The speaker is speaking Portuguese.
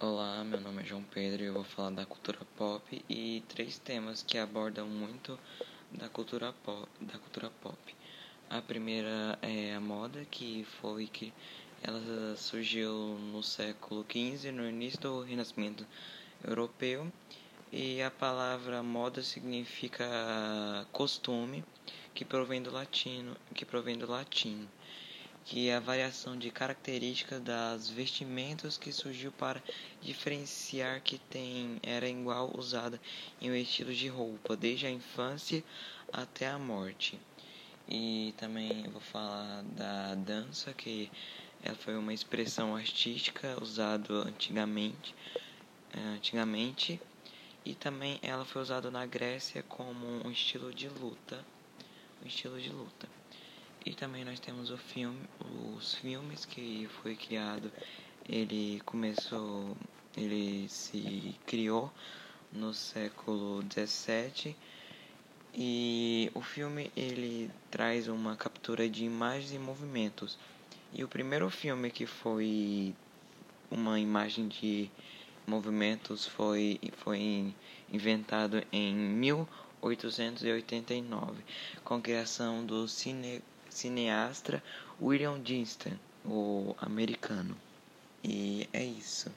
Olá, meu nome é João Pedro e eu vou falar da cultura pop e três temas que abordam muito da cultura pop. Da cultura pop. A primeira é a moda, que foi que ela surgiu no século XV, no início do Renascimento Europeu, e a palavra moda significa costume, que provém do latino, que provém do latim que é a variação de características das vestimentas que surgiu para diferenciar que tem era igual usada em um estilo de roupa desde a infância até a morte. E também vou falar da dança que ela foi uma expressão artística usada antigamente, eh, antigamente e também ela foi usada na Grécia como um estilo de luta, um estilo de luta. E também nós temos o filme, os filmes que foi criado, ele começou, ele se criou no século 17 e o filme ele traz uma captura de imagens e movimentos. E o primeiro filme que foi uma imagem de movimentos foi, foi inventado em 1889, com a criação do cine cineasta William Dinston, o americano. E é isso.